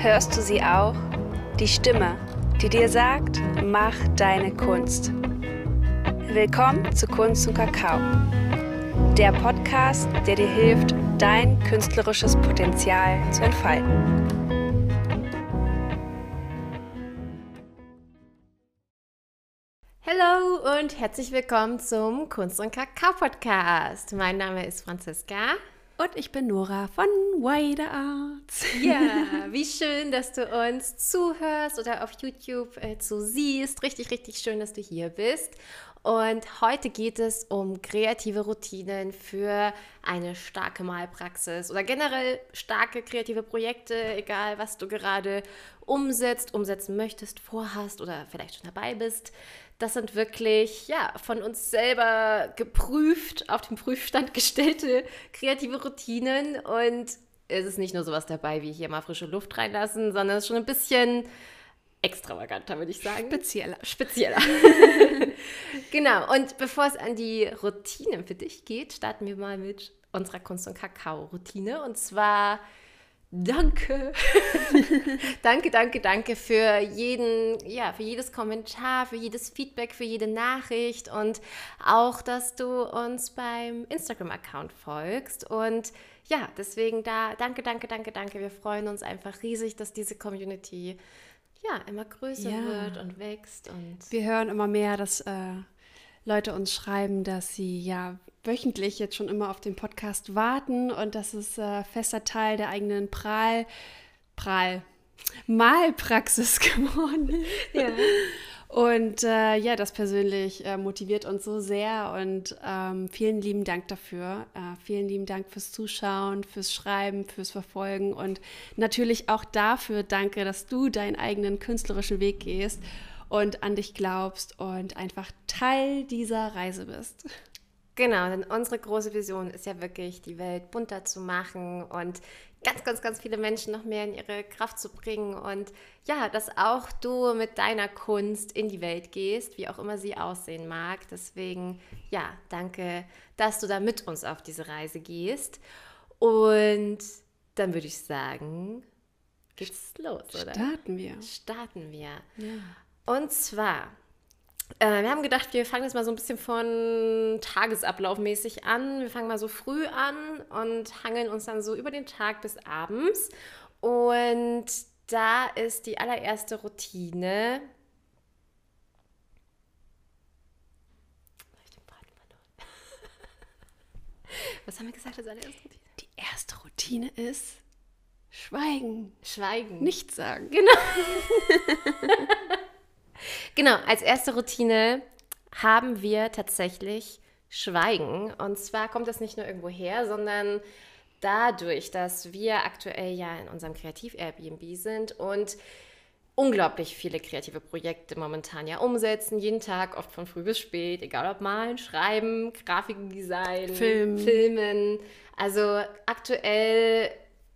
Hörst du sie auch? Die Stimme, die dir sagt, mach deine Kunst. Willkommen zu Kunst und Kakao. Der Podcast, der dir hilft, dein künstlerisches Potenzial zu entfalten. Hallo und herzlich willkommen zum Kunst und Kakao Podcast. Mein Name ist Franziska. Und ich bin Nora von Wider Arts. Ja, wie schön, dass du uns zuhörst oder auf YouTube äh, zu siehst. Richtig, richtig schön, dass du hier bist. Und heute geht es um kreative Routinen für eine starke Malpraxis oder generell starke kreative Projekte, egal was du gerade umsetzt, umsetzen möchtest, vorhast oder vielleicht schon dabei bist. Das sind wirklich ja, von uns selber geprüft, auf den Prüfstand gestellte kreative Routinen. Und es ist nicht nur sowas dabei, wie hier mal frische Luft reinlassen, sondern es ist schon ein bisschen extravaganter, würde ich sagen. Spezieller. Spezieller. genau. Und bevor es an die Routinen für dich geht, starten wir mal mit unserer Kunst- und Kakao-Routine. Und zwar Danke. danke, danke, danke für jeden, ja, für jedes Kommentar, für jedes Feedback, für jede Nachricht und auch, dass du uns beim Instagram-Account folgst. Und ja, deswegen da, danke, danke, danke, danke. Wir freuen uns einfach riesig, dass diese Community ja immer größer ja. wird und wächst. Und wir hören immer mehr, dass äh, Leute uns schreiben, dass sie ja wöchentlich jetzt schon immer auf den Podcast warten und das ist äh, fester Teil der eigenen Prahl, Prahl, Malpraxis geworden. Ja. Und äh, ja, das persönlich äh, motiviert uns so sehr und ähm, vielen lieben Dank dafür. Äh, vielen lieben Dank fürs Zuschauen, fürs Schreiben, fürs Verfolgen und natürlich auch dafür danke, dass du deinen eigenen künstlerischen Weg gehst und an dich glaubst und einfach Teil dieser Reise bist. Genau, denn unsere große Vision ist ja wirklich, die Welt bunter zu machen und ganz, ganz, ganz viele Menschen noch mehr in ihre Kraft zu bringen und ja, dass auch du mit deiner Kunst in die Welt gehst, wie auch immer sie aussehen mag. Deswegen, ja, danke, dass du da mit uns auf diese Reise gehst. Und dann würde ich sagen, geht's los, oder? Starten wir. Starten wir. Ja. Und zwar äh, wir haben gedacht, wir fangen jetzt mal so ein bisschen von Tagesablauf mäßig an. Wir fangen mal so früh an und hangeln uns dann so über den Tag bis abends. Und da ist die allererste Routine. Was haben wir gesagt als allererste Routine? Die erste Routine ist Schweigen. Schweigen. Nichts sagen. Genau. Genau, als erste Routine haben wir tatsächlich Schweigen. Und zwar kommt das nicht nur irgendwo her, sondern dadurch, dass wir aktuell ja in unserem Kreativ-Airbnb sind und unglaublich viele kreative Projekte momentan ja umsetzen, jeden Tag, oft von früh bis spät, egal ob malen, schreiben, Grafikdesign, Film. filmen. Also aktuell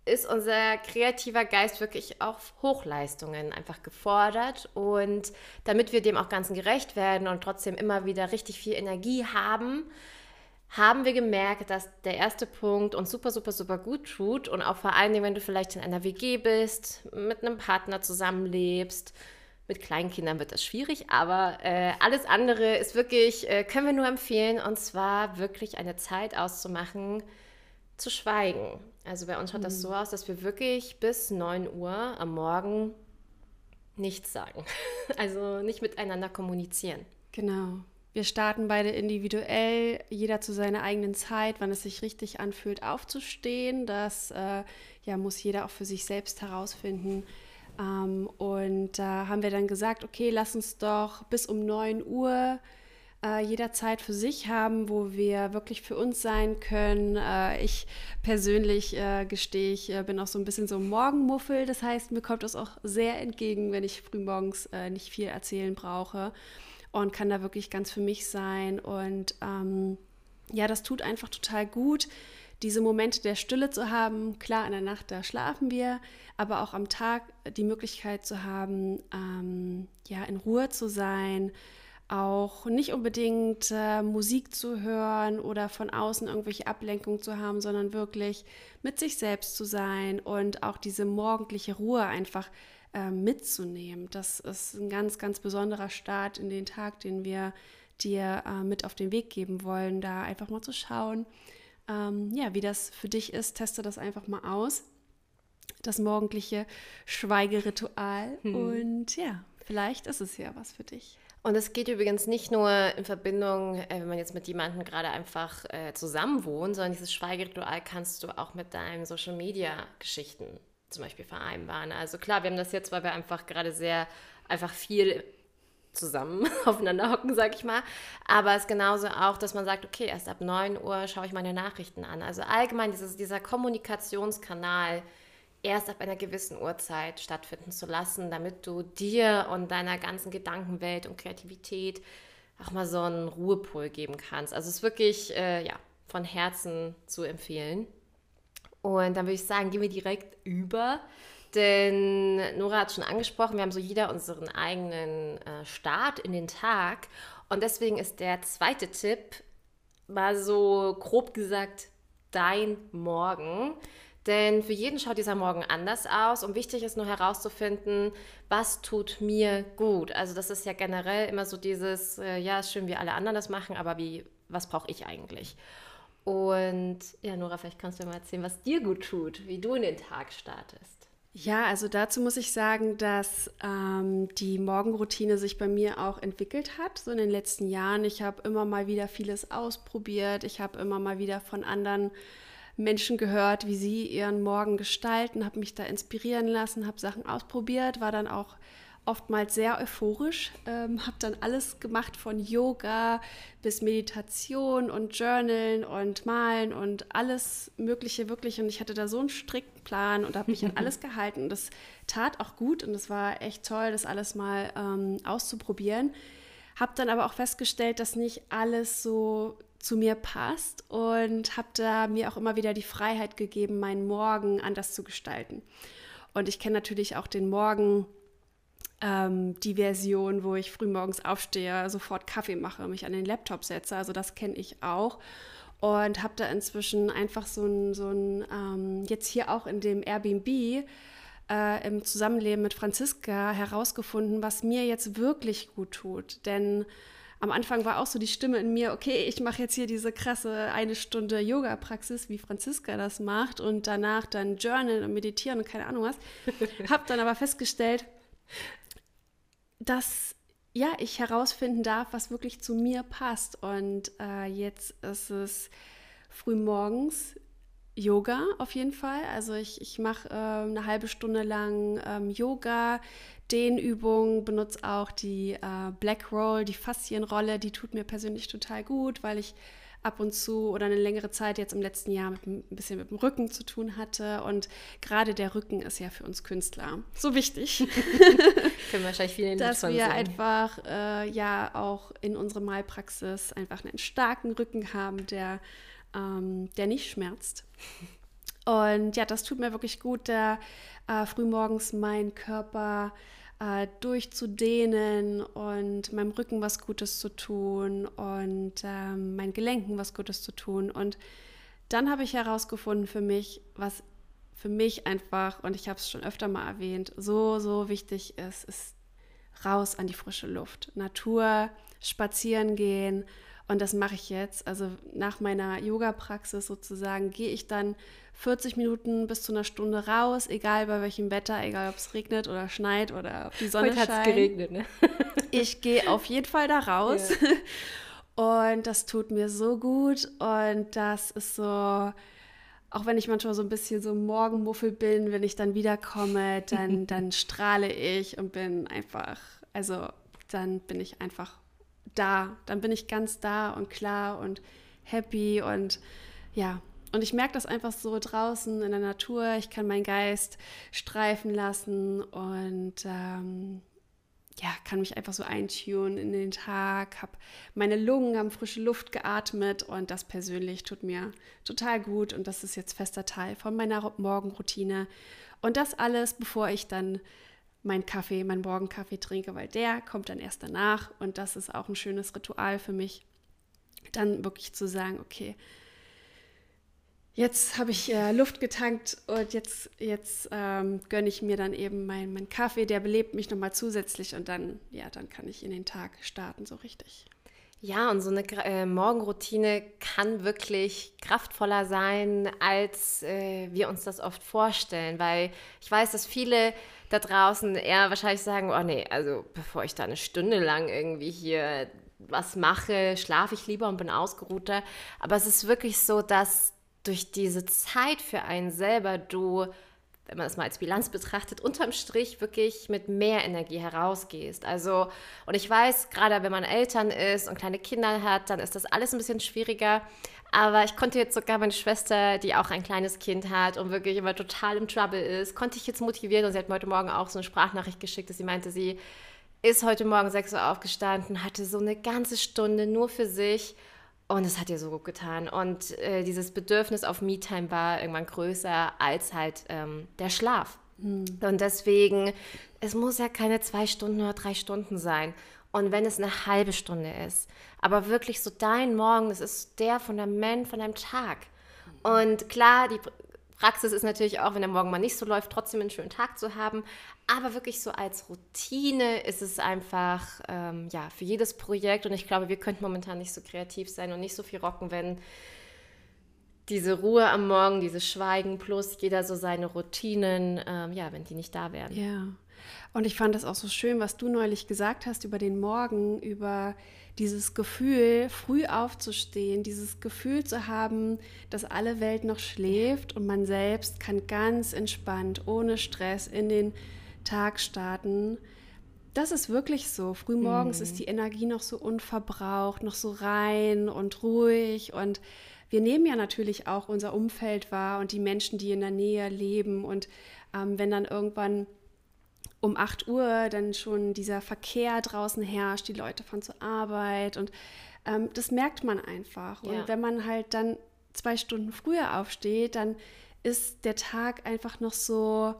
ist unser kreativer Geist wirklich auf Hochleistungen einfach gefordert. Und damit wir dem auch Ganzen gerecht werden und trotzdem immer wieder richtig viel Energie haben, haben wir gemerkt, dass der erste Punkt uns super, super, super gut tut. Und auch vor allen Dingen, wenn du vielleicht in einer WG bist, mit einem Partner zusammenlebst. Mit Kleinkindern wird das schwierig, aber äh, alles andere ist wirklich, äh, können wir nur empfehlen, und zwar wirklich eine Zeit auszumachen, zu schweigen. Also bei uns schaut mhm. das so aus, dass wir wirklich bis 9 Uhr am Morgen nichts sagen. Also nicht miteinander kommunizieren. Genau. Wir starten beide individuell, jeder zu seiner eigenen Zeit, wann es sich richtig anfühlt, aufzustehen. Das äh, ja, muss jeder auch für sich selbst herausfinden. Ähm, und da haben wir dann gesagt, okay, lass uns doch bis um 9 Uhr äh, jederzeit für sich haben, wo wir wirklich für uns sein können. Äh, ich persönlich äh, gestehe, ich äh, bin auch so ein bisschen so Morgenmuffel. Das heißt, mir kommt es auch sehr entgegen, wenn ich frühmorgens äh, nicht viel erzählen brauche und kann da wirklich ganz für mich sein. Und ähm, ja, das tut einfach total gut diese Momente der Stille zu haben. Klar, in der Nacht, da schlafen wir, aber auch am Tag die Möglichkeit zu haben, ähm, ja, in Ruhe zu sein, auch nicht unbedingt äh, Musik zu hören oder von außen irgendwelche Ablenkungen zu haben, sondern wirklich mit sich selbst zu sein und auch diese morgendliche Ruhe einfach äh, mitzunehmen. Das ist ein ganz, ganz besonderer Start in den Tag, den wir dir äh, mit auf den Weg geben wollen, da einfach mal zu schauen, ähm, ja, wie das für dich ist. Teste das einfach mal aus. Das morgendliche Schweigeritual. Hm. Und ja, vielleicht ist es ja was für dich. Und es geht übrigens nicht nur in Verbindung, äh, wenn man jetzt mit jemandem gerade einfach äh, zusammen wohnt, sondern dieses Schweigeritual kannst du auch mit deinen Social Media Geschichten zum Beispiel vereinbaren. Also klar, wir haben das jetzt, weil wir einfach gerade sehr einfach viel zusammen aufeinander hocken, sag ich mal. Aber es ist genauso auch, dass man sagt, okay, erst ab 9 Uhr schaue ich meine Nachrichten an. Also allgemein dieses, dieser Kommunikationskanal, erst ab einer gewissen Uhrzeit stattfinden zu lassen, damit du dir und deiner ganzen Gedankenwelt und Kreativität auch mal so einen Ruhepol geben kannst. Also es ist wirklich äh, ja, von Herzen zu empfehlen. Und dann würde ich sagen, gehen wir direkt über. Denn Nora hat schon angesprochen, wir haben so jeder unseren eigenen äh, Start in den Tag. Und deswegen ist der zweite Tipp mal so grob gesagt dein Morgen. Denn für jeden schaut dieser Morgen anders aus und wichtig ist nur herauszufinden, was tut mir gut. Also das ist ja generell immer so dieses, äh, ja, ist schön, wie alle anderen das machen, aber wie, was brauche ich eigentlich? Und ja, Nora, vielleicht kannst du mal erzählen, was dir gut tut, wie du in den Tag startest. Ja, also dazu muss ich sagen, dass ähm, die Morgenroutine sich bei mir auch entwickelt hat, so in den letzten Jahren. Ich habe immer mal wieder vieles ausprobiert. Ich habe immer mal wieder von anderen Menschen gehört, wie sie ihren Morgen gestalten, habe mich da inspirieren lassen, habe Sachen ausprobiert, war dann auch oftmals sehr euphorisch, ähm, habe dann alles gemacht von Yoga bis Meditation und Journalen und Malen und alles Mögliche wirklich. Und ich hatte da so einen strikten Plan und habe mich an alles gehalten. Und das tat auch gut und es war echt toll, das alles mal ähm, auszuprobieren. Habe dann aber auch festgestellt, dass nicht alles so zu mir passt und habe da mir auch immer wieder die Freiheit gegeben, meinen Morgen anders zu gestalten. Und ich kenne natürlich auch den Morgen, ähm, die Version, wo ich frühmorgens aufstehe, sofort Kaffee mache, mich an den Laptop setze. Also das kenne ich auch. Und habe da inzwischen einfach so ein, so ein ähm, jetzt hier auch in dem Airbnb äh, im Zusammenleben mit Franziska herausgefunden, was mir jetzt wirklich gut tut. Denn am Anfang war auch so die Stimme in mir, okay, ich mache jetzt hier diese krasse eine Stunde Yoga-Praxis, wie Franziska das macht, und danach dann Journal und Meditieren und keine Ahnung was. Hab dann aber festgestellt, dass ja, ich herausfinden darf, was wirklich zu mir passt. Und äh, jetzt ist es früh morgens Yoga auf jeden Fall. Also ich, ich mache äh, eine halbe Stunde lang ähm, Yoga, Dehnübungen, benutze auch die äh, Black Roll, die Faszienrolle, die tut mir persönlich total gut, weil ich ab und zu oder eine längere Zeit jetzt im letzten Jahr mit, ein bisschen mit dem Rücken zu tun hatte. Und gerade der Rücken ist ja für uns Künstler so wichtig. Können wahrscheinlich viele Dass wir sehen. einfach äh, ja auch in unserer Malpraxis einfach einen starken Rücken haben, der, ähm, der nicht schmerzt. Und ja, das tut mir wirklich gut, da äh, frühmorgens mein Körper äh, durchzudehnen und meinem Rücken was Gutes zu tun und ähm, meinen Gelenken was Gutes zu tun. Und dann habe ich herausgefunden für mich, was für mich einfach, und ich habe es schon öfter mal erwähnt, so, so wichtig ist, ist raus an die frische Luft. Natur, spazieren gehen. Und das mache ich jetzt. Also nach meiner Yoga-Praxis sozusagen gehe ich dann 40 Minuten bis zu einer Stunde raus, egal bei welchem Wetter, egal ob es regnet oder schneit oder ob die Sonne Heute scheint. Heute hat es geregnet, ne? ich gehe auf jeden Fall da raus. Ja. Und das tut mir so gut. Und das ist so, auch wenn ich manchmal so ein bisschen so Morgenmuffel bin, wenn ich dann wiederkomme, dann, dann strahle ich und bin einfach, also dann bin ich einfach da. Dann bin ich ganz da und klar und happy und ja, und ich merke das einfach so draußen in der Natur. Ich kann meinen Geist streifen lassen und ähm, ja, kann mich einfach so eintunen in den Tag, habe meine Lungen haben frische Luft geatmet und das persönlich tut mir total gut und das ist jetzt fester Teil von meiner Morgenroutine. Und das alles, bevor ich dann meinen Kaffee, meinen Morgenkaffee trinke, weil der kommt dann erst danach und das ist auch ein schönes Ritual für mich, dann wirklich zu sagen, okay, jetzt habe ich äh, Luft getankt und jetzt, jetzt ähm, gönne ich mir dann eben meinen mein Kaffee, der belebt mich nochmal zusätzlich und dann, ja, dann kann ich in den Tag starten, so richtig. Ja, und so eine äh, Morgenroutine kann wirklich kraftvoller sein, als äh, wir uns das oft vorstellen, weil ich weiß, dass viele da draußen eher wahrscheinlich sagen, oh nee, also bevor ich da eine Stunde lang irgendwie hier was mache, schlafe ich lieber und bin ausgeruhter. Aber es ist wirklich so, dass durch diese Zeit für einen selber du, wenn man es mal als Bilanz betrachtet, unterm Strich wirklich mit mehr Energie herausgehst. Also, und ich weiß, gerade wenn man Eltern ist und kleine Kinder hat, dann ist das alles ein bisschen schwieriger. Aber ich konnte jetzt sogar meine Schwester, die auch ein kleines Kind hat und wirklich immer total im Trouble ist, konnte ich jetzt motivieren und sie hat mir heute Morgen auch so eine Sprachnachricht geschickt, dass sie meinte, sie ist heute Morgen 6 Uhr aufgestanden, hatte so eine ganze Stunde nur für sich und es hat ihr so gut getan. Und äh, dieses Bedürfnis auf Me-Time war irgendwann größer als halt ähm, der Schlaf. Mhm. Und deswegen, es muss ja keine zwei Stunden oder drei Stunden sein. Und wenn es eine halbe Stunde ist, aber wirklich so dein Morgen, das ist der Fundament von deinem Tag. Und klar, die Praxis ist natürlich auch, wenn der Morgen mal nicht so läuft, trotzdem einen schönen Tag zu haben. Aber wirklich so als Routine ist es einfach ähm, ja, für jedes Projekt. Und ich glaube, wir könnten momentan nicht so kreativ sein und nicht so viel rocken, wenn diese Ruhe am Morgen, dieses Schweigen plus jeder so seine Routinen, ähm, ja, wenn die nicht da wären. Ja. Und ich fand das auch so schön, was du neulich gesagt hast über den Morgen, über dieses Gefühl, früh aufzustehen, dieses Gefühl zu haben, dass alle Welt noch schläft und man selbst kann ganz entspannt, ohne Stress in den Tag starten. Das ist wirklich so. Frühmorgens mhm. ist die Energie noch so unverbraucht, noch so rein und ruhig und wir nehmen ja natürlich auch unser Umfeld wahr und die Menschen, die in der Nähe leben. Und ähm, wenn dann irgendwann um 8 Uhr dann schon dieser Verkehr draußen herrscht, die Leute fahren zur Arbeit und ähm, das merkt man einfach. Und ja. wenn man halt dann zwei Stunden früher aufsteht, dann ist der Tag einfach noch so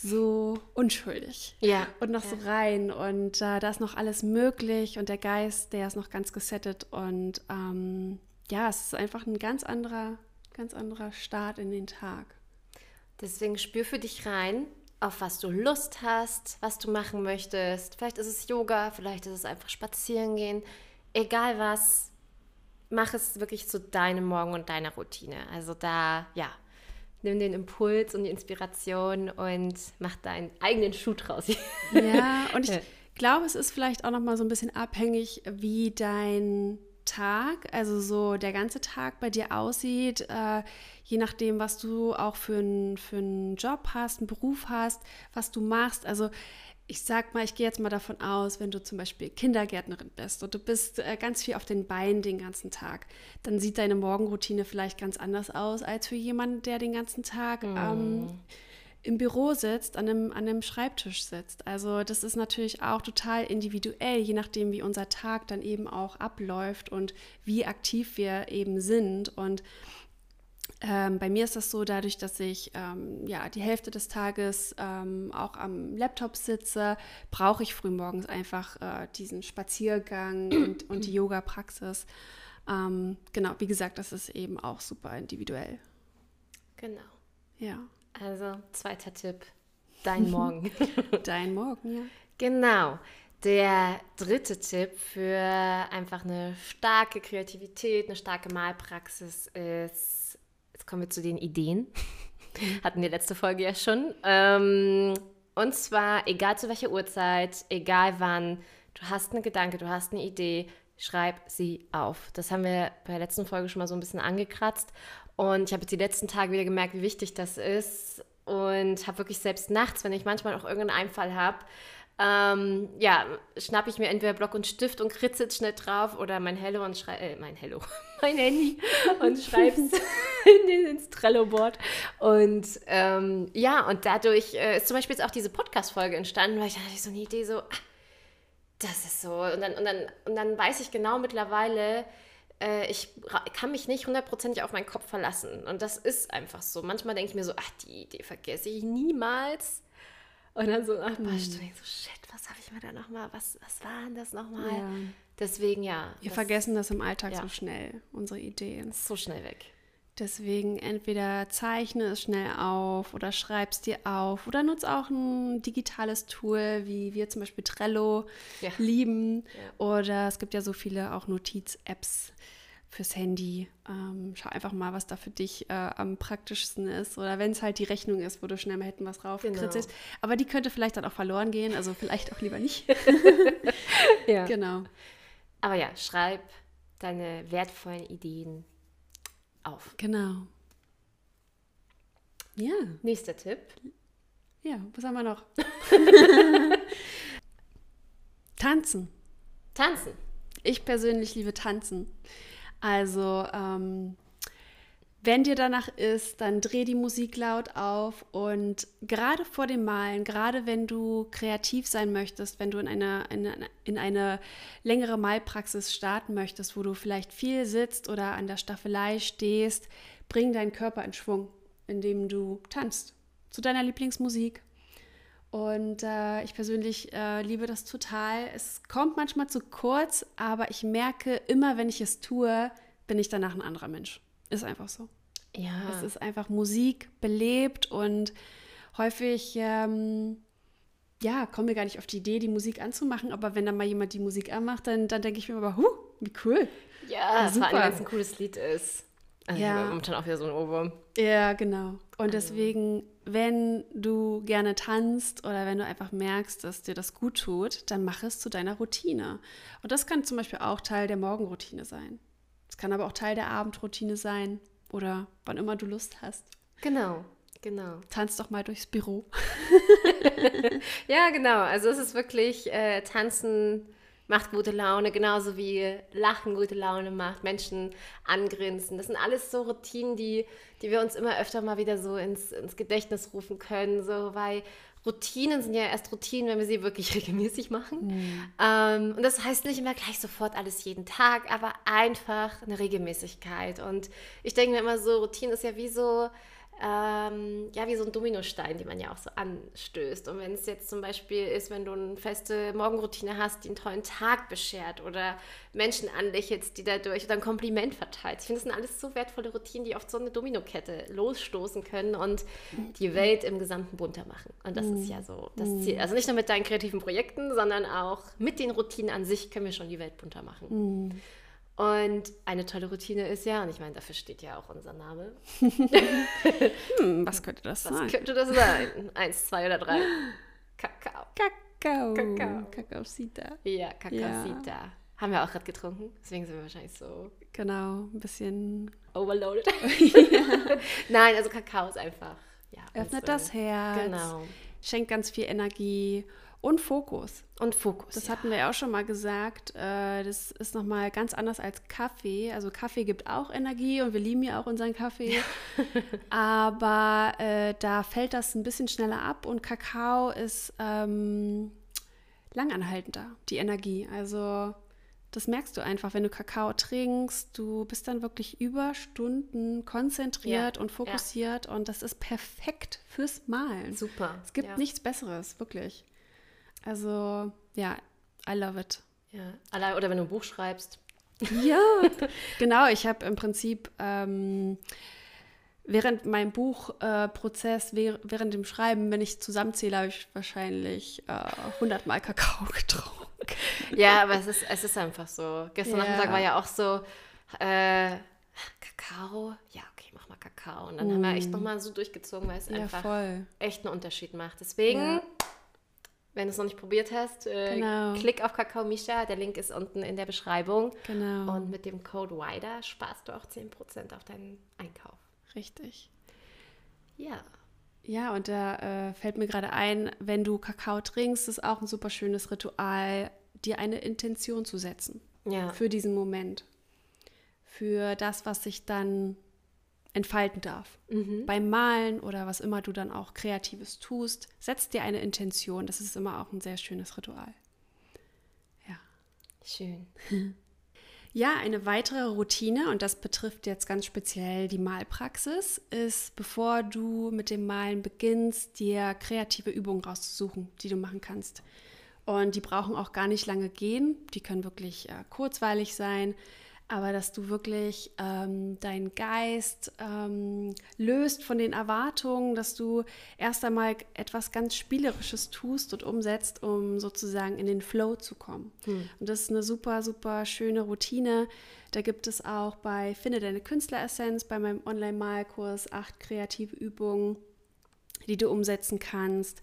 so unschuldig ja. und noch ja. so rein und äh, da ist noch alles möglich und der Geist, der ist noch ganz gesettet und ähm, ja, es ist einfach ein ganz anderer, ganz anderer Start in den Tag. Deswegen spür für dich rein, auf was du Lust hast, was du machen möchtest. Vielleicht ist es Yoga, vielleicht ist es einfach spazieren gehen. Egal was, mach es wirklich zu deinem Morgen und deiner Routine. Also da, ja, nimm den Impuls und die Inspiration und mach deinen eigenen Schuh draus. Ja, und ich glaube, es ist vielleicht auch noch mal so ein bisschen abhängig, wie dein Tag, also so der ganze Tag bei dir aussieht, äh, je nachdem, was du auch für einen für Job hast, einen Beruf hast, was du machst. Also ich sag mal, ich gehe jetzt mal davon aus, wenn du zum Beispiel Kindergärtnerin bist und du bist äh, ganz viel auf den Beinen den ganzen Tag, dann sieht deine Morgenroutine vielleicht ganz anders aus als für jemanden, der den ganzen Tag mhm. ähm, im Büro sitzt, an einem, an einem Schreibtisch sitzt. Also das ist natürlich auch total individuell, je nachdem, wie unser Tag dann eben auch abläuft und wie aktiv wir eben sind. Und ähm, bei mir ist das so, dadurch, dass ich ähm, ja die Hälfte des Tages ähm, auch am Laptop sitze, brauche ich frühmorgens einfach äh, diesen Spaziergang und, und die Yoga-Praxis. Ähm, genau, wie gesagt, das ist eben auch super individuell. Genau. Ja. Also, zweiter Tipp, dein Morgen. dein Morgen, ja. Genau. Der dritte Tipp für einfach eine starke Kreativität, eine starke Malpraxis ist, jetzt kommen wir zu den Ideen. Hatten wir letzte Folge ja schon. Ähm, und zwar, egal zu welcher Uhrzeit, egal wann, du hast einen Gedanke, du hast eine Idee, schreib sie auf. Das haben wir bei der letzten Folge schon mal so ein bisschen angekratzt. Und ich habe jetzt die letzten Tage wieder gemerkt, wie wichtig das ist. Und habe wirklich selbst nachts, wenn ich manchmal auch irgendeinen Einfall habe, ähm, ja, schnappe ich mir entweder Block und Stift und kritze schnell drauf oder mein Hello und schreibe, äh, mein Hello, mein Handy und schreibe es in, ins Trello-Board. Und ähm, ja, und dadurch äh, ist zum Beispiel jetzt auch diese Podcast-Folge entstanden, weil ich hatte so eine Idee so, ah, das ist so. Und dann, und dann, und dann weiß ich genau mittlerweile, äh, ich kann mich nicht hundertprozentig auf meinen Kopf verlassen. Und das ist einfach so. Manchmal denke ich mir so, ach, die Idee vergesse ich niemals. Und dann so nach ein paar Stunden so, shit, was habe ich mir da nochmal, was, was war denn das nochmal? Ja. Deswegen ja. Wir das vergessen das im Alltag Ja. so schnell, unsere Ideen. so schnell weg. Deswegen entweder zeichne es schnell auf oder schreib es dir auf oder nutz auch ein digitales Tool, wie wir zum Beispiel Trello Ja. lieben. Oder es gibt ja so viele auch Notiz-Apps fürs Handy. Ähm, schau einfach mal, was da für dich äh, am praktischsten ist. Oder wenn es halt die Rechnung ist, wo du schnell mal hätten was drauf Genau. Aber die könnte vielleicht dann auch verloren gehen, also vielleicht auch lieber nicht. Ja. genau. Aber ja, schreib deine wertvollen Ideen auf. Genau. Ja, Nächster Tipp. ja, was haben wir noch? Tanzen. Tanzen. Ich persönlich liebe Tanzen. Also, ähm, wenn dir danach ist, dann dreh die Musik laut auf und gerade vor dem Malen, gerade wenn du kreativ sein möchtest, wenn du in eine, in in eine längere Malpraxis starten möchtest, wo du vielleicht viel sitzt oder an der Staffelei stehst, bring deinen Körper in Schwung, indem du tanzt zu deiner Lieblingsmusik. Und äh, ich persönlich äh, liebe das total. Es kommt manchmal zu kurz, aber ich merke immer, wenn ich es tue, bin ich danach ein anderer Mensch. Ist einfach so. Ja. Es ist einfach Musik belebt und häufig, ähm, ja, kommen wir gar nicht auf die Idee, die Musik anzumachen, aber wenn dann mal jemand die Musik anmacht, dann, dann denke ich mir aber, huh, wie cool. ja, super. vor allem, wenn es ein cooles Lied ist. Also Ja. momentan auch wieder so ein Ohrwurm. Ja, genau. Und deswegen, wenn du gerne tanzt oder wenn du einfach merkst, dass dir das gut tut, dann mach es zu deiner Routine. Und das kann zum Beispiel auch Teil der Morgenroutine sein. Es kann aber auch Teil der Abendroutine sein oder wann immer du Lust hast. Genau, genau. Tanz doch mal durchs Büro. Ja, genau. Also es ist wirklich, äh, Tanzen macht gute Laune, genauso wie Lachen gute Laune macht, Menschen angrinsen. Das sind alles so Routinen, die, die wir uns immer öfter mal wieder so ins, ins Gedächtnis rufen können, so, weil Routinen sind ja erst Routinen, wenn wir sie wirklich regelmäßig machen. Ähm, und das heißt nicht immer gleich sofort alles jeden Tag, aber einfach eine Regelmäßigkeit. Und ich denke mir immer so, Routine ist ja wie so, ähm, ja, wie so ein Dominostein, den man ja auch so anstößt. Und wenn es jetzt zum Beispiel ist, wenn du eine feste Morgenroutine hast, die einen tollen Tag beschert oder Menschen anlächelst, die dadurch oder ein Kompliment verteilt. Ich finde, das sind alles so wertvolle Routinen, die oft so eine Dominokette losstoßen können und die Welt im Gesamten bunter machen. Und das ist ja so das Ziel. Also nicht nur mit deinen kreativen Projekten, sondern auch mit den Routinen an sich können wir schon die Welt bunter machen. Und eine tolle Routine ist ja, und ich meine, dafür steht ja auch unser Name, Hm, was könnte das Was sein? könnte das sein? Eins, zwei oder drei. Kakao. Kakao. Kakao. Kakaosita. Ja, Kakaosita. Haben wir auch gerade getrunken, deswegen sind wir wahrscheinlich so Genau, ein bisschen overloaded. Nein, also Kakao ist einfach. Ja, öffnet unsere- das Herz. Genau. Schenkt ganz viel Energie und Fokus. Und Fokus. Das ja. hatten wir ja auch schon mal gesagt. Äh, das ist nochmal ganz anders als Kaffee. Also Kaffee gibt auch Energie und wir lieben ja auch unseren Kaffee. Aber äh, da fällt das ein bisschen schneller ab und Kakao ist ähm, langanhaltender, die Energie. Also das merkst du einfach, wenn du Kakao trinkst. Du bist dann wirklich über Stunden konzentriert Ja, und fokussiert und das ist perfekt fürs Malen. Super. Es gibt ja. nichts Besseres, wirklich. Also, ja, I love it. Ja. Oder wenn du ein Buch schreibst. Ja, genau. Ich habe im Prinzip ähm, während meinem Buchprozess, wäh während dem Schreiben, wenn ich zusammenzähle, habe ich wahrscheinlich äh, 100 Mal Kakao getrunken. Ja, aber es ist, es ist einfach so. Gestern Ja. Nachmittag war ja auch so, äh, Kakao? Ja, okay, mach mal Kakao. Und dann haben wir echt nochmal so durchgezogen, weil es Mm. Ja, einfach voll. echt einen Unterschied macht. Deswegen, Ja. Wenn du es noch nicht probiert hast, äh, Genau. klick auf Kakao Misha. Der Link ist unten in der Beschreibung. Genau. Und mit dem Code WIDER sparst du auch 10% auf deinen Einkauf. Richtig. Ja. Ja, und da äh, fällt mir gerade ein, wenn du Kakao trinkst, ist auch ein super schönes Ritual, dir eine Intention zu setzen. Ja. für diesen Moment, für das, was sich dann entfalten darf. Mhm. Beim Malen oder was immer du dann auch Kreatives tust, setz dir eine Intention. Das ist immer auch ein sehr schönes Ritual. Ja. Schön. Ja, eine weitere Routine, und das betrifft jetzt ganz speziell die Malpraxis, ist, bevor du mit dem Malen beginnst, dir kreative Übungen rauszusuchen, die du machen kannst. Und die brauchen auch gar nicht lange gehen, die können wirklich äh, kurzweilig sein aber dass du wirklich ähm, deinen Geist ähm, löst von den Erwartungen, dass du erst einmal etwas ganz Spielerisches tust und umsetzt, um sozusagen in den Flow zu kommen. Hm. Und das ist eine super, super schöne Routine. Da gibt es auch bei Finde deine Künstleressenz, bei meinem Online-Malkurs, acht kreative Übungen, die du umsetzen kannst.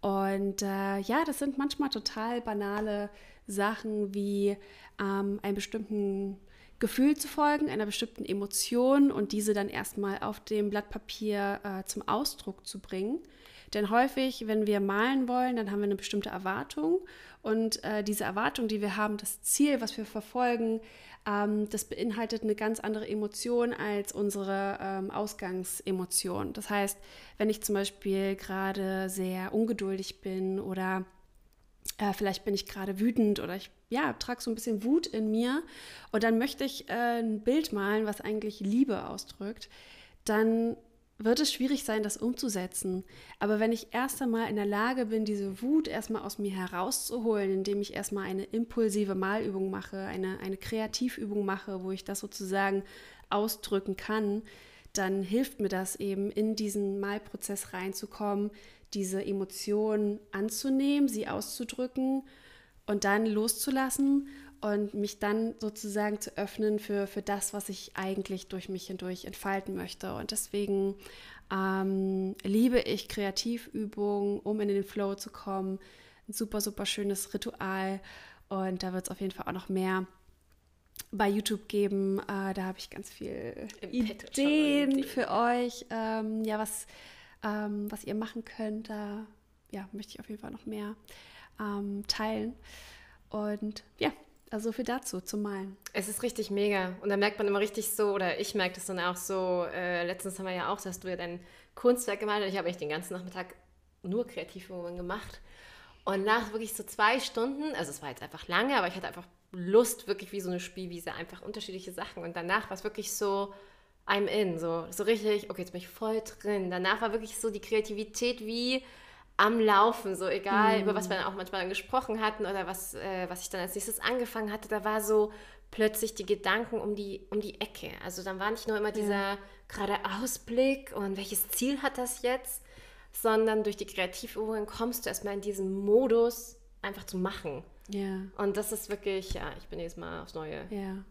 Und äh, ja, das sind manchmal total banale Sachen wie ähm, einen bestimmten Gefühl zu folgen, einer bestimmten Emotion und diese dann erstmal auf dem Blatt Papier äh, zum Ausdruck zu bringen. Denn häufig, wenn wir malen wollen, dann haben wir eine bestimmte Erwartung und äh, diese Erwartung, die wir haben, das Ziel, was wir verfolgen, ähm, das beinhaltet eine ganz andere Emotion als unsere ähm, Ausgangsemotion. Das heißt, wenn ich zum Beispiel gerade sehr ungeduldig bin oder äh, vielleicht bin ich gerade wütend oder ich ja, trage so ein bisschen Wut in mir und dann möchte ich äh, ein Bild malen, was eigentlich Liebe ausdrückt, dann wird es schwierig sein, das umzusetzen. Aber wenn ich erst einmal in der Lage bin, diese Wut erstmal aus mir herauszuholen, indem ich erstmal eine impulsive Malübung mache, eine, eine Kreativübung mache, wo ich das sozusagen ausdrücken kann, dann hilft mir das eben, in diesen Malprozess reinzukommen, diese Emotionen anzunehmen, sie auszudrücken und dann loszulassen und mich dann sozusagen zu öffnen für, für das, was ich eigentlich durch mich hindurch entfalten möchte. Und deswegen ähm, liebe ich Kreativübungen, um in den Flow zu kommen. Ein super, super schönes Ritual. Und da wird es auf jeden Fall auch noch mehr bei YouTube geben. Äh, da habe ich ganz viel Im Ideen für euch. Ähm, ja, was ähm, was ihr machen könnt. Da ja, möchte ich auf jeden Fall noch mehr ähm, teilen. Und ja, also viel dazu zum Malen. Es ist richtig mega. Und da merkt man immer richtig so, oder ich merke das dann auch so, äh, letztens haben wir ja auch, dass du ja dein Kunstwerk gemalt hast. Ich habe echt den ganzen Nachmittag nur Kreativübungen gemacht. Und nach wirklich so zwei Stunden, also es war jetzt einfach lange, aber ich hatte einfach Lust, wirklich wie so eine Spielwiese, einfach unterschiedliche Sachen. Und danach war es wirklich so, I'm in, so, so richtig, okay, jetzt bin ich voll drin. Danach war wirklich so die Kreativität wie am Laufen, so egal, mm. über was wir dann auch manchmal dann gesprochen hatten oder was, äh, was ich dann als nächstes angefangen hatte, da war so plötzlich die Gedanken um die, um die Ecke. Also dann war nicht nur immer dieser ja. gerade Ausblick und welches Ziel hat das jetzt, sondern durch die Kreativübungen kommst du erstmal in diesen Modus, einfach zu machen. Ja. Und das ist wirklich, ja, ich bin jetzt Mal aufs Neue. Ja.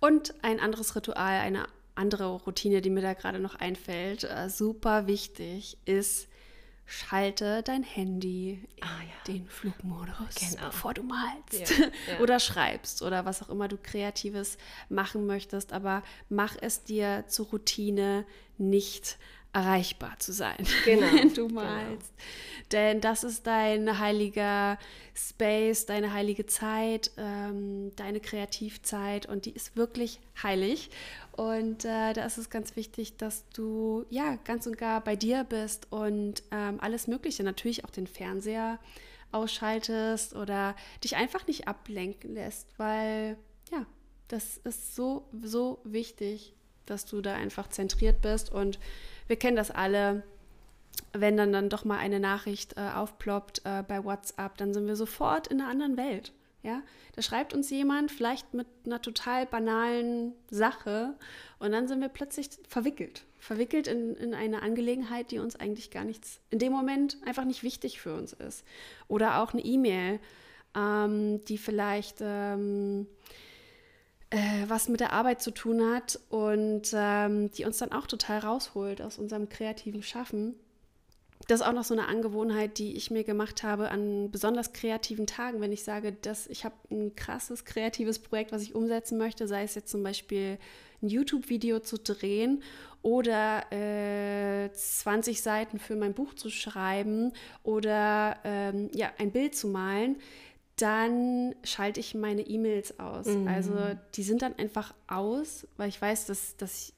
Und ein anderes Ritual, eine andere Routine, die mir da gerade noch einfällt, äh, super wichtig, ist, schalte dein Handy in ah, ja. den Flugmodus, genau. bevor du malst ja, ja. oder schreibst oder was auch immer du Kreatives machen möchtest. Aber mach es dir zur Routine, nicht erreichbar zu sein, genau, wenn du genau. malst. Genau. Denn das ist dein heiliger Space, deine heilige Zeit, ähm, deine Kreativzeit und die ist wirklich heilig. Und äh, da ist es ganz wichtig, dass du ja ganz und gar bei dir bist und ähm, alles Mögliche, natürlich auch den Fernseher ausschaltest oder dich einfach nicht ablenken lässt, weil ja, das ist so, so wichtig, dass du da einfach zentriert bist und wir kennen das alle. Wenn dann, dann doch mal eine Nachricht äh, aufploppt äh, bei WhatsApp, dann sind wir sofort in einer anderen Welt. Ja, da schreibt uns jemand vielleicht mit einer total banalen Sache und dann sind wir plötzlich verwickelt. Verwickelt in, in eine Angelegenheit, die uns eigentlich gar nichts, in dem Moment einfach nicht wichtig für uns ist. Oder auch eine E-Mail, ähm, die vielleicht ähm, äh, was mit der Arbeit zu tun hat und ähm, die uns dann auch total rausholt aus unserem kreativen Schaffen. Das ist auch noch so eine Angewohnheit, die ich mir gemacht habe an besonders kreativen Tagen, wenn ich sage, dass ich habe ein krasses kreatives Projekt, was ich umsetzen möchte, sei es jetzt zum Beispiel ein YouTube-Video zu drehen oder äh, 20 Seiten für mein Buch zu schreiben oder ähm, ja, ein Bild zu malen dann schalte ich meine E-Mails aus. Mhm. Also die sind dann einfach aus, weil ich weiß, dass, dass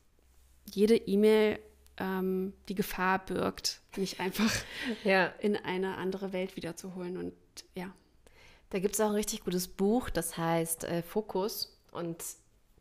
jede E-Mail ähm, die Gefahr birgt, mich einfach ja. in eine andere Welt wiederzuholen. Und ja. Da gibt es auch ein richtig gutes Buch, das heißt äh, Fokus. Und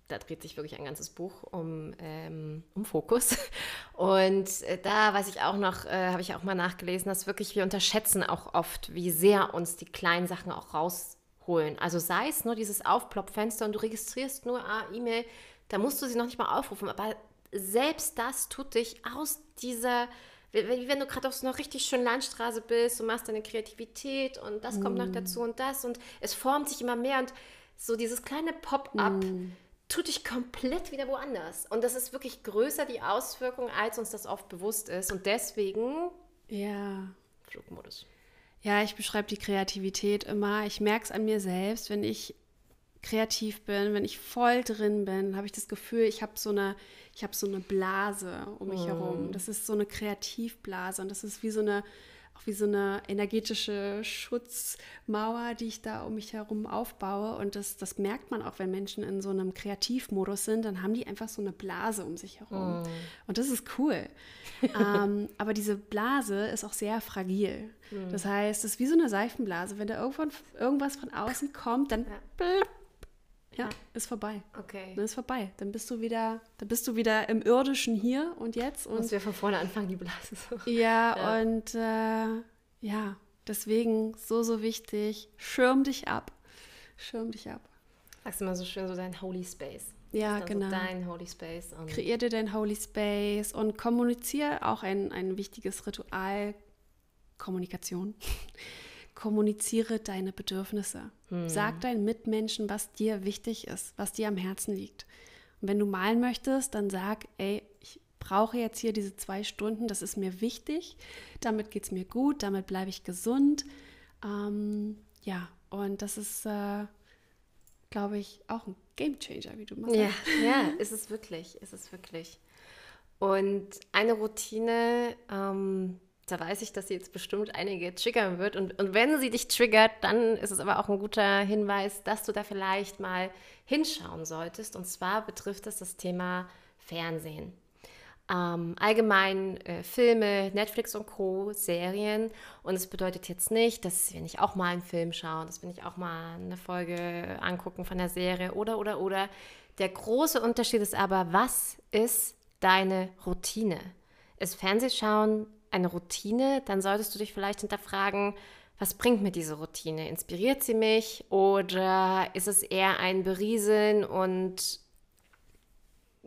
da dreht sich wirklich ein ganzes Buch um, ähm, um Fokus. Und äh, da weiß ich auch noch, äh, habe ich auch mal nachgelesen, dass wirklich wir unterschätzen auch oft, wie sehr uns die kleinen Sachen auch rausholen. Also sei es nur dieses Aufploppfenster und du registrierst nur ah, E-Mail, da musst du sie noch nicht mal aufrufen, aber selbst das tut dich aus dieser wie wenn du gerade auf so einer richtig schönen Landstraße bist, du machst deine Kreativität und das kommt mm. noch dazu und das und es formt sich immer mehr und so dieses kleine Pop-up mm tut dich komplett wieder woanders. Und das ist wirklich größer, die Auswirkung, als uns das oft bewusst ist. Und deswegen ja. Flugmodus. Ja, ich beschreibe die Kreativität immer. Ich merke es an mir selbst, wenn ich kreativ bin, wenn ich voll drin bin, habe ich das Gefühl, ich habe so eine, ich habe so eine Blase um mich mm. herum. Das ist so eine Kreativblase und das ist wie so eine auch wie so eine energetische Schutzmauer, die ich da um mich herum aufbaue. Und das, das merkt man auch, wenn Menschen in so einem Kreativmodus sind, dann haben die einfach so eine Blase um sich herum. Mm. Und das ist cool. ähm, aber diese Blase ist auch sehr fragil. Mm. Das heißt, es ist wie so eine Seifenblase. Wenn da irgendwann irgendwas von außen kommt, dann ja. Ja, ist vorbei. Okay. Dann ist vorbei. Dann bist du wieder, dann bist du wieder im irdischen hier und jetzt. Und Muss wir von vorne anfangen, die Blase so. Ja, ja. und äh, ja, deswegen so, so wichtig, schirm dich ab. Schirm dich ab. Sagst du mal so schön, so dein Holy Space. Ja, genau. So dein Holy Space. Und Kreier dir dein Holy Space und kommuniziere auch ein, ein wichtiges Ritual, Kommunikation kommuniziere deine Bedürfnisse. Hm. Sag deinen Mitmenschen, was dir wichtig ist, was dir am Herzen liegt. Und wenn du malen möchtest, dann sag, ey, ich brauche jetzt hier diese zwei Stunden, das ist mir wichtig, damit geht es mir gut, damit bleibe ich gesund. Ähm, ja, und das ist, äh, glaube ich, auch ein Game Changer, wie du mal sagst. Ja, ja, ist es wirklich, ist es wirklich. Und eine Routine, ähm, da weiß ich, dass sie jetzt bestimmt einige triggern wird. Und, und wenn sie dich triggert, dann ist es aber auch ein guter Hinweis, dass du da vielleicht mal hinschauen solltest. Und zwar betrifft es das Thema Fernsehen. Ähm, allgemein äh, Filme, Netflix und Co., Serien. Und es bedeutet jetzt nicht, dass wir nicht auch mal einen Film schauen, dass wir nicht auch mal eine Folge angucken von der Serie oder, oder, oder. Der große Unterschied ist aber, was ist deine Routine? Ist Fernsehschauen eine Routine, dann solltest du dich vielleicht hinterfragen, was bringt mir diese Routine? Inspiriert sie mich oder ist es eher ein Berieseln und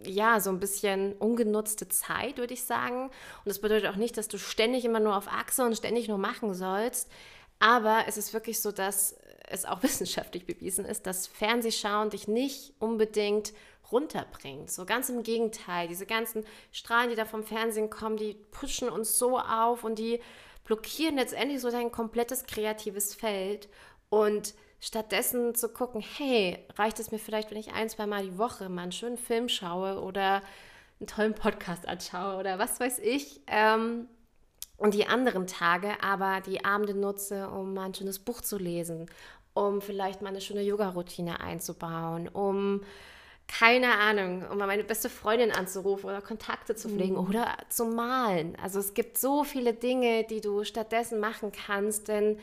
ja, so ein bisschen ungenutzte Zeit, würde ich sagen. Und das bedeutet auch nicht, dass du ständig immer nur auf Achse und ständig nur machen sollst. Aber es ist wirklich so, dass es auch wissenschaftlich bewiesen ist, dass Fernsehschauen dich nicht unbedingt runterbringt. So ganz im Gegenteil, diese ganzen Strahlen, die da vom Fernsehen kommen, die pushen uns so auf und die blockieren letztendlich so dein komplettes kreatives Feld. Und stattdessen zu gucken, hey, reicht es mir vielleicht, wenn ich ein, zwei Mal die Woche mal einen schönen Film schaue oder einen tollen Podcast anschaue oder was weiß ich. Ähm, und die anderen Tage aber die Abende nutze, um mal ein schönes Buch zu lesen, um vielleicht mal eine schöne Yoga-Routine einzubauen, um keine Ahnung, um mal meine beste Freundin anzurufen oder Kontakte zu pflegen mhm. oder zu malen. Also es gibt so viele Dinge, die du stattdessen machen kannst, denn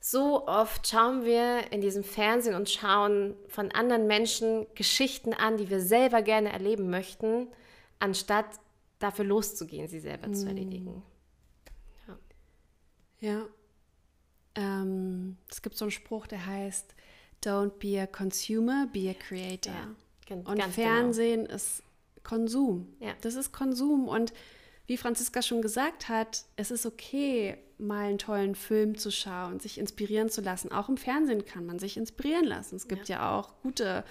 so oft schauen wir in diesem Fernsehen und schauen von anderen Menschen Geschichten an, die wir selber gerne erleben möchten, anstatt dafür loszugehen, sie selber mhm. zu erledigen. Ja. ja. Ähm, es gibt so einen Spruch, der heißt, Don't be a consumer, be a creator. Ja. Ganz, und ganz genau. Fernsehen genau. ist Konsum. Ja. Das ist Konsum. Und wie Franziska schon gesagt hat, es ist okay, mal einen tollen Film zu schauen, sich inspirieren zu lassen. Auch im Fernsehen kann man sich inspirieren lassen. Es gibt ja, ja auch gute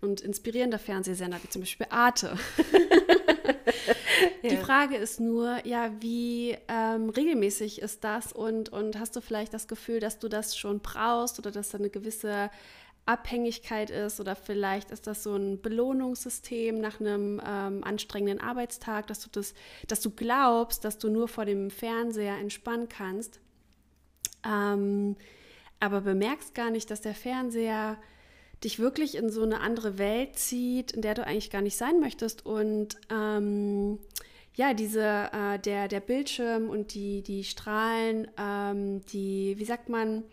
und inspirierende Fernsehsender, wie zum Beispiel Arte. Die Frage ist nur, ja, wie ähm, regelmäßig ist das und, und hast du vielleicht das Gefühl, dass du das schon brauchst oder dass da eine gewisse Abhängigkeit ist oder vielleicht ist das so ein Belohnungssystem nach einem ähm, anstrengenden Arbeitstag, dass du das, dass du glaubst, dass du nur vor dem Fernseher entspannen kannst, ähm, aber bemerkst gar nicht, dass der Fernseher dich wirklich in so eine andere Welt zieht, in der du eigentlich gar nicht sein möchtest. Und ähm, ja, diese, äh, der, der Bildschirm und die, die Strahlen, ähm, die, wie sagt man,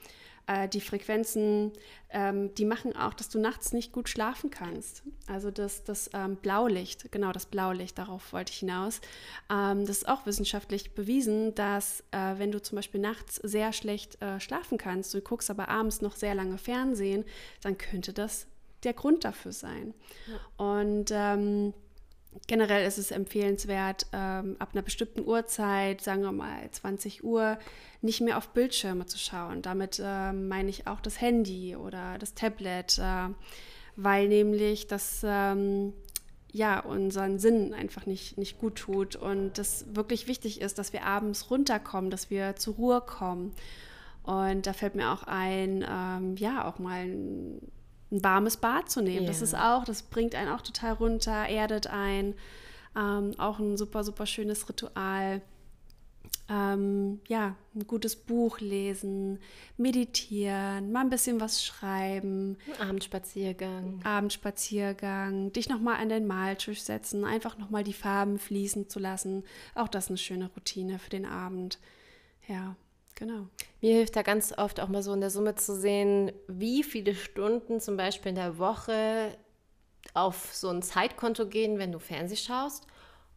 Äh, die Frequenzen, ähm, die machen auch, dass du nachts nicht gut schlafen kannst. Also das, das ähm, Blaulicht, genau das Blaulicht, darauf wollte ich hinaus. Ähm, das ist auch wissenschaftlich bewiesen, dass äh, wenn du zum Beispiel nachts sehr schlecht äh, schlafen kannst, du guckst aber abends noch sehr lange Fernsehen, dann könnte das der Grund dafür sein. Ja. Und ähm, generell ist es empfehlenswert, ähm, ab einer bestimmten Uhrzeit, sagen wir mal 20 Uhr, nicht mehr auf Bildschirme zu schauen. Damit äh, meine ich auch das Handy oder das Tablet, äh, weil nämlich das ähm, ja unseren Sinn einfach nicht, nicht gut tut und das wirklich wichtig ist, dass wir abends runterkommen, dass wir zur Ruhe kommen. Und da fällt mir auch ein, ähm, ja, auch mal ein ein warmes Bad zu nehmen. Yeah. Das ist auch, das bringt einen auch total runter, erdet ein. Ähm, auch ein super, super schönes Ritual. Ähm, ja, ein gutes Buch lesen, meditieren, mal ein bisschen was schreiben. Abendspaziergang. Abendspaziergang, dich nochmal an den Maltisch setzen, einfach nochmal die Farben fließen zu lassen. Auch das ist eine schöne Routine für den Abend. Ja. Genau. Mir hilft da ganz oft auch mal so in der Summe zu sehen, wie viele Stunden zum Beispiel in der Woche auf so ein Zeitkonto gehen, wenn du Fernseh schaust.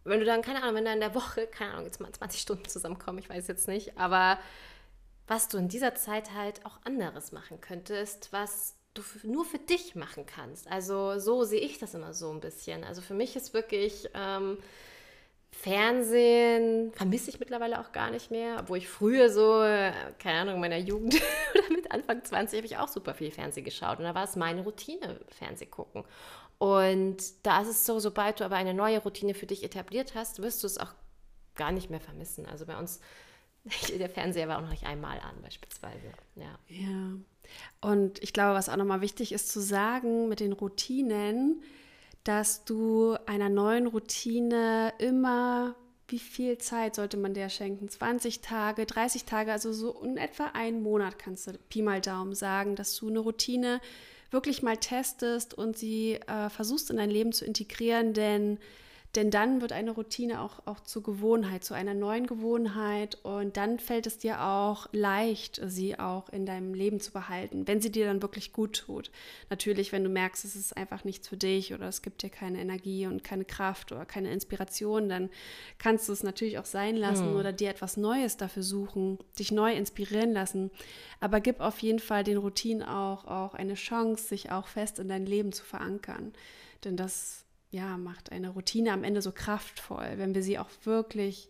wenn du dann, keine Ahnung, wenn du in der Woche, keine Ahnung, jetzt mal 20 Stunden zusammenkommen, ich weiß jetzt nicht, aber was du in dieser Zeit halt auch anderes machen könntest, was du nur für dich machen kannst. Also so sehe ich das immer so ein bisschen. Also für mich ist wirklich ähm, Fernsehen vermisse ich mittlerweile auch gar nicht mehr, obwohl ich früher so, keine Ahnung, in meiner Jugend oder mit Anfang 20 habe ich auch super viel Fernsehen geschaut und da war es meine Routine, Fernsehen gucken. Und da ist es so, sobald du aber eine neue Routine für dich etabliert hast, wirst du es auch gar nicht mehr vermissen. Also bei uns, der Fernseher war auch noch nicht einmal an beispielsweise. Ja. ja. Und ich glaube, was auch nochmal wichtig ist zu sagen mit den Routinen, dass du einer neuen Routine immer, wie viel Zeit sollte man der schenken? 20 Tage, 30 Tage, also so in etwa einen Monat kannst du Pi mal Daumen sagen, dass du eine Routine wirklich mal testest und sie äh, versuchst in dein Leben zu integrieren, denn denn dann wird eine Routine auch, auch zur Gewohnheit, zu einer neuen Gewohnheit. Und dann fällt es dir auch leicht, sie auch in deinem Leben zu behalten, wenn sie dir dann wirklich gut tut. Natürlich, wenn du merkst, es ist einfach nichts für dich oder es gibt dir keine Energie und keine Kraft oder keine Inspiration, dann kannst du es natürlich auch sein lassen hm. oder dir etwas Neues dafür suchen, dich neu inspirieren lassen. Aber gib auf jeden Fall den Routinen auch, auch eine Chance, sich auch fest in dein Leben zu verankern. Denn das ja, macht eine Routine am Ende so kraftvoll, wenn wir sie auch wirklich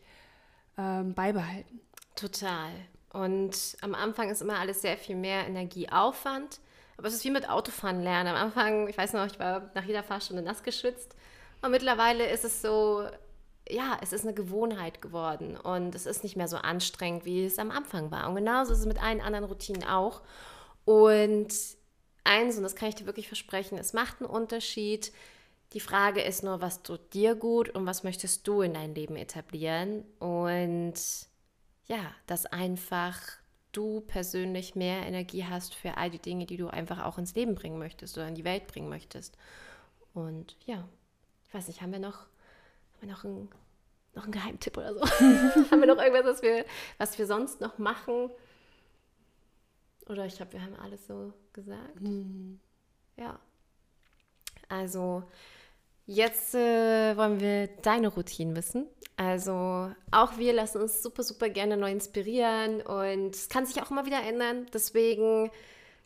ähm, beibehalten. Total. Und am Anfang ist immer alles sehr viel mehr Energieaufwand. Aber es ist wie mit Autofahren lernen. Am Anfang, ich weiß noch, ich war nach jeder Fahrstunde nass geschwitzt. Und mittlerweile ist es so, ja, es ist eine Gewohnheit geworden. Und es ist nicht mehr so anstrengend, wie es am Anfang war. Und genauso ist es mit allen anderen Routinen auch. Und eins, und das kann ich dir wirklich versprechen, es macht einen Unterschied, die Frage ist nur, was tut dir gut und was möchtest du in dein Leben etablieren? Und ja, dass einfach du persönlich mehr Energie hast für all die Dinge, die du einfach auch ins Leben bringen möchtest oder in die Welt bringen möchtest. Und ja, ich weiß nicht, haben wir noch, haben wir noch einen, noch einen Geheimtipp oder so? haben wir noch irgendwas, was wir, was wir sonst noch machen? Oder ich glaube, wir haben alles so gesagt. Mhm. Ja. Also, Jetzt äh, wollen wir deine Routinen wissen. Also auch wir lassen uns super, super gerne neu inspirieren und es kann sich auch immer wieder ändern. Deswegen,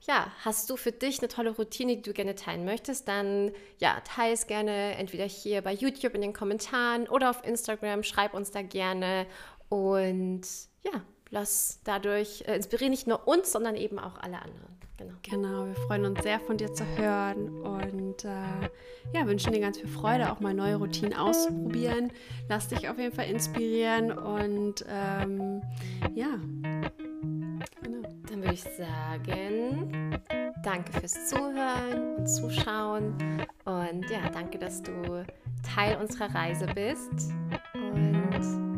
ja, hast du für dich eine tolle Routine, die du gerne teilen möchtest, dann ja, teile es gerne entweder hier bei YouTube in den Kommentaren oder auf Instagram. Schreib uns da gerne und ja, lass dadurch äh, inspirieren nicht nur uns, sondern eben auch alle anderen. Genau. genau, wir freuen uns sehr von dir zu hören und äh, ja, wünschen dir ganz viel Freude, auch mal neue Routinen auszuprobieren. Lass dich auf jeden Fall inspirieren und ähm, ja, genau. Dann würde ich sagen, danke fürs Zuhören und Zuschauen und ja, danke, dass du Teil unserer Reise bist und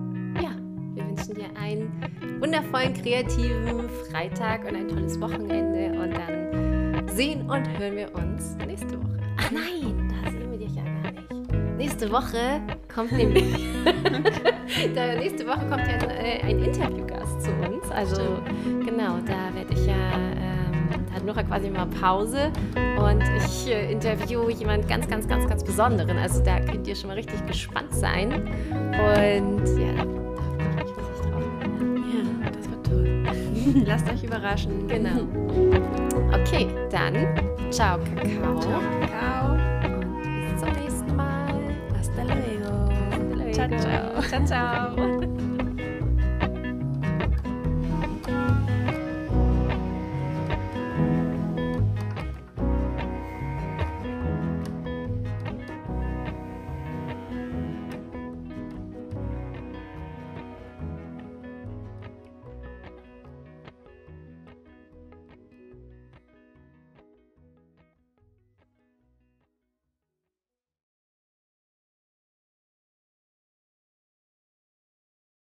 wünschen dir einen wundervollen, kreativen Freitag und ein tolles Wochenende. Und dann sehen und hören wir uns nächste Woche. Ach nein, da sehen wir dich ja gar nicht. Nächste Woche kommt nämlich. da, nächste Woche kommt ja ein, äh, ein Interviewgast zu uns. Also, Stimmt. genau, da werde ich ja. Ähm, hat Nora quasi immer Pause und ich äh, interview jemand ganz, ganz, ganz, ganz Besonderen. Also da könnt ihr schon mal richtig gespannt sein. Und ja, Lasst euch überraschen. Genau. Okay, dann ciao Kakao. Ciao, Kakao. Und bis zum nächsten Mal. Hasta luego. Ciao, ciao. Ciao, ciao.